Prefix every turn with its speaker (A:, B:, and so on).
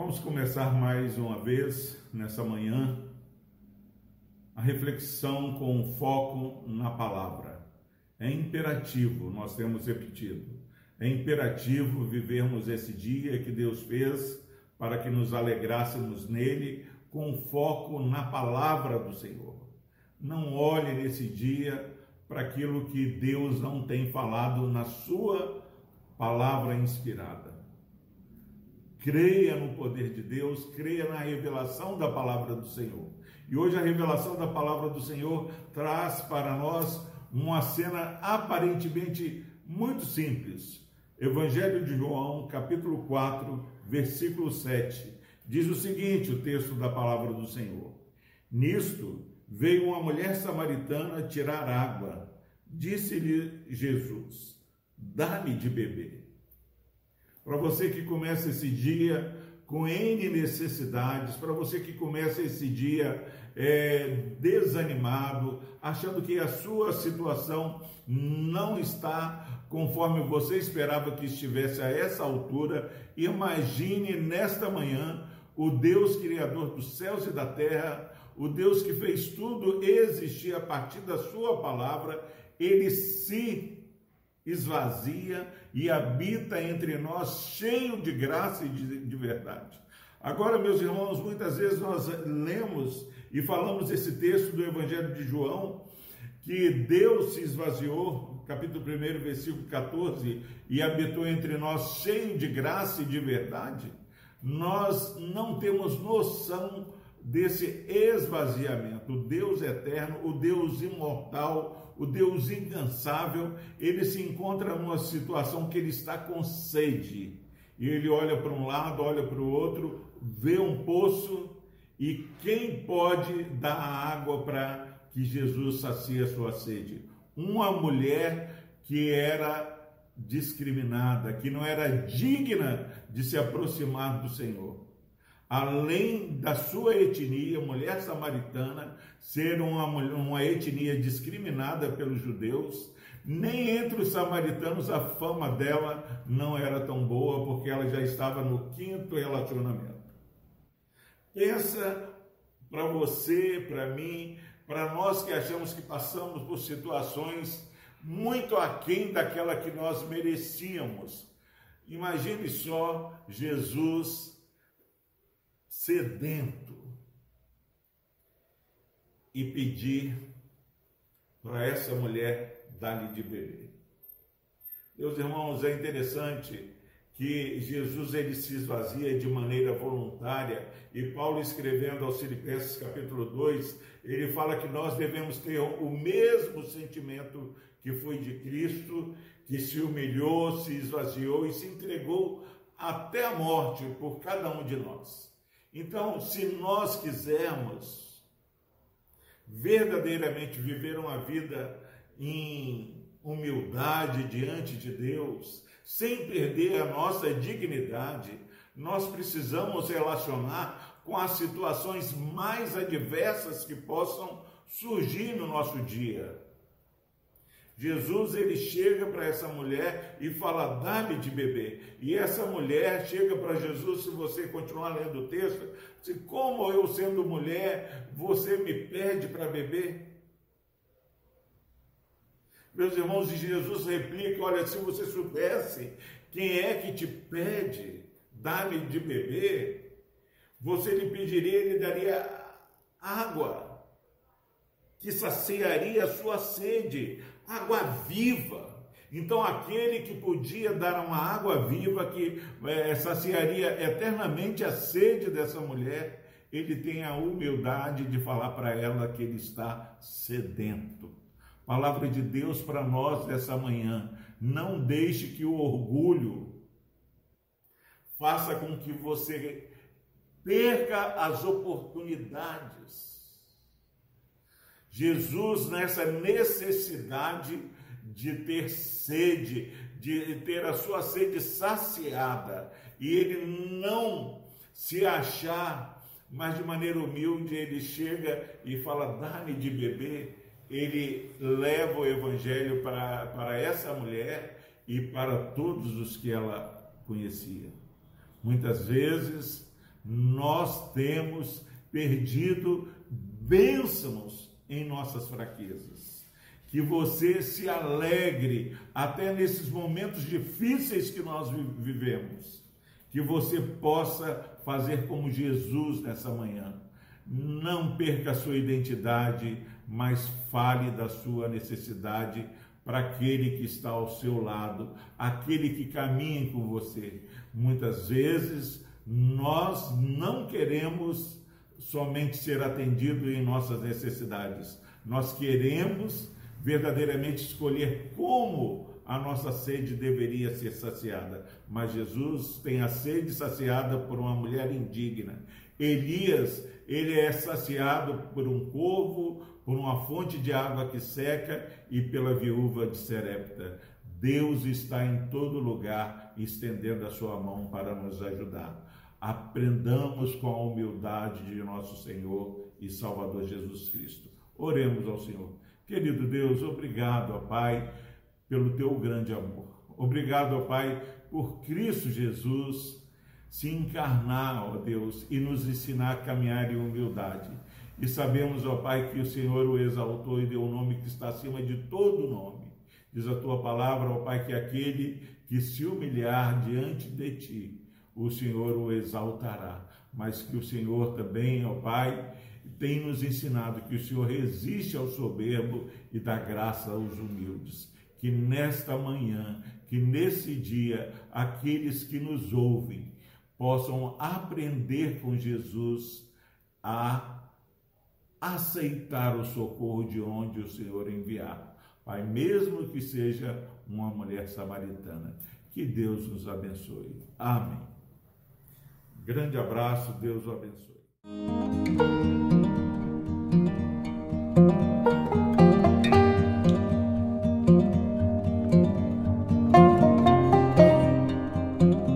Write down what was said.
A: Vamos começar mais uma vez nessa manhã a reflexão com foco na palavra. É imperativo, nós temos repetido, é imperativo vivermos esse dia que Deus fez para que nos alegrássemos nele com foco na palavra do Senhor. Não olhe nesse dia para aquilo que Deus não tem falado na sua palavra inspirada. Creia no poder de Deus, creia na revelação da palavra do Senhor. E hoje a revelação da palavra do Senhor traz para nós uma cena aparentemente muito simples. Evangelho de João, capítulo 4, versículo 7. Diz o seguinte: o texto da palavra do Senhor. Nisto veio uma mulher samaritana tirar água. Disse-lhe Jesus: Dá-me de beber. Para você que começa esse dia com N necessidades, para você que começa esse dia é, desanimado, achando que a sua situação não está conforme você esperava que estivesse a essa altura, imagine nesta manhã o Deus Criador dos céus e da terra, o Deus que fez tudo existir a partir da Sua palavra, ele se esvazia e habita entre nós cheio de graça e de, de verdade. Agora, meus irmãos, muitas vezes nós lemos e falamos esse texto do Evangelho de João, que Deus se esvaziou, capítulo 1, versículo 14, e habitou entre nós cheio de graça e de verdade. Nós não temos noção desse esvaziamento. O Deus eterno, o Deus imortal, o Deus incansável, ele se encontra numa situação que ele está com sede. E ele olha para um lado, olha para o outro, vê um poço e quem pode dar água para que Jesus sacie a sua sede? Uma mulher que era discriminada, que não era digna de se aproximar do Senhor além da sua etnia, mulher samaritana, ser uma, uma etnia discriminada pelos judeus, nem entre os samaritanos a fama dela não era tão boa, porque ela já estava no quinto relacionamento. Pensa para você, para mim, para nós que achamos que passamos por situações muito aquém daquela que nós merecíamos. Imagine só Jesus sedento e pedir para essa mulher dar-lhe de beber. Meus irmãos, é interessante que Jesus ele se esvazia de maneira voluntária e Paulo escrevendo aos Filipenses capítulo 2, ele fala que nós devemos ter o mesmo sentimento que foi de Cristo, que se humilhou, se esvaziou e se entregou até a morte por cada um de nós. Então, se nós quisermos verdadeiramente viver uma vida em humildade diante de Deus, sem perder a nossa dignidade, nós precisamos relacionar com as situações mais adversas que possam surgir no nosso dia. Jesus ele chega para essa mulher e fala: dá-me de beber. E essa mulher chega para Jesus, se você continuar lendo o texto, se como eu sendo mulher, você me pede para beber? Meus irmãos, e Jesus replica: olha, se você soubesse quem é que te pede, dá-me de beber, você lhe pediria, ele daria água, que saciaria a sua sede água viva. Então, aquele que podia dar uma água viva que é, saciaria eternamente a sede dessa mulher, ele tem a humildade de falar para ela que ele está sedento. Palavra de Deus para nós dessa manhã. Não deixe que o orgulho faça com que você perca as oportunidades Jesus, nessa necessidade de ter sede, de ter a sua sede saciada, e ele não se achar, mas de maneira humilde, ele chega e fala: dá-me de beber. Ele leva o evangelho para, para essa mulher e para todos os que ela conhecia. Muitas vezes Nós temos perdido bênçãos em nossas fraquezas. Que você se alegre até nesses momentos difíceis que nós vivemos. Que você possa fazer como Jesus nessa manhã. Não perca a sua identidade, mas fale da sua necessidade para aquele que está ao seu lado, aquele que caminha com você. Muitas vezes nós não queremos somente ser atendido em nossas necessidades, nós queremos verdadeiramente escolher como a nossa sede deveria ser saciada. Mas Jesus tem a sede saciada por uma mulher indigna. Elias, ele é saciado por um corvo, por uma fonte de água que seca e pela viúva de Serepta. Deus está em todo lugar estendendo a sua mão para nos ajudar. Aprendamos com a humildade de nosso Senhor e Salvador Jesus Cristo. Oremos ao Senhor. Querido Deus, obrigado, ó Pai, pelo teu grande amor. Obrigado, ó Pai, por Cristo Jesus se encarnar, ó Deus, e nos ensinar a caminhar em humildade. E sabemos, ó Pai, que o Senhor o exaltou e deu um nome que está acima de todo nome. Diz a tua palavra, ó Pai, que aquele que se humilhar diante de ti, o Senhor o exaltará. Mas que o Senhor também, ó Pai, tem nos ensinado que o Senhor resiste ao soberbo e dá graça aos humildes. Que nesta manhã, que nesse dia, aqueles que nos ouvem possam aprender com Jesus a aceitar o socorro de onde o Senhor enviar. Pai, mesmo que seja uma mulher samaritana. Que Deus nos abençoe. Amém. Grande abraço, Deus o abençoe.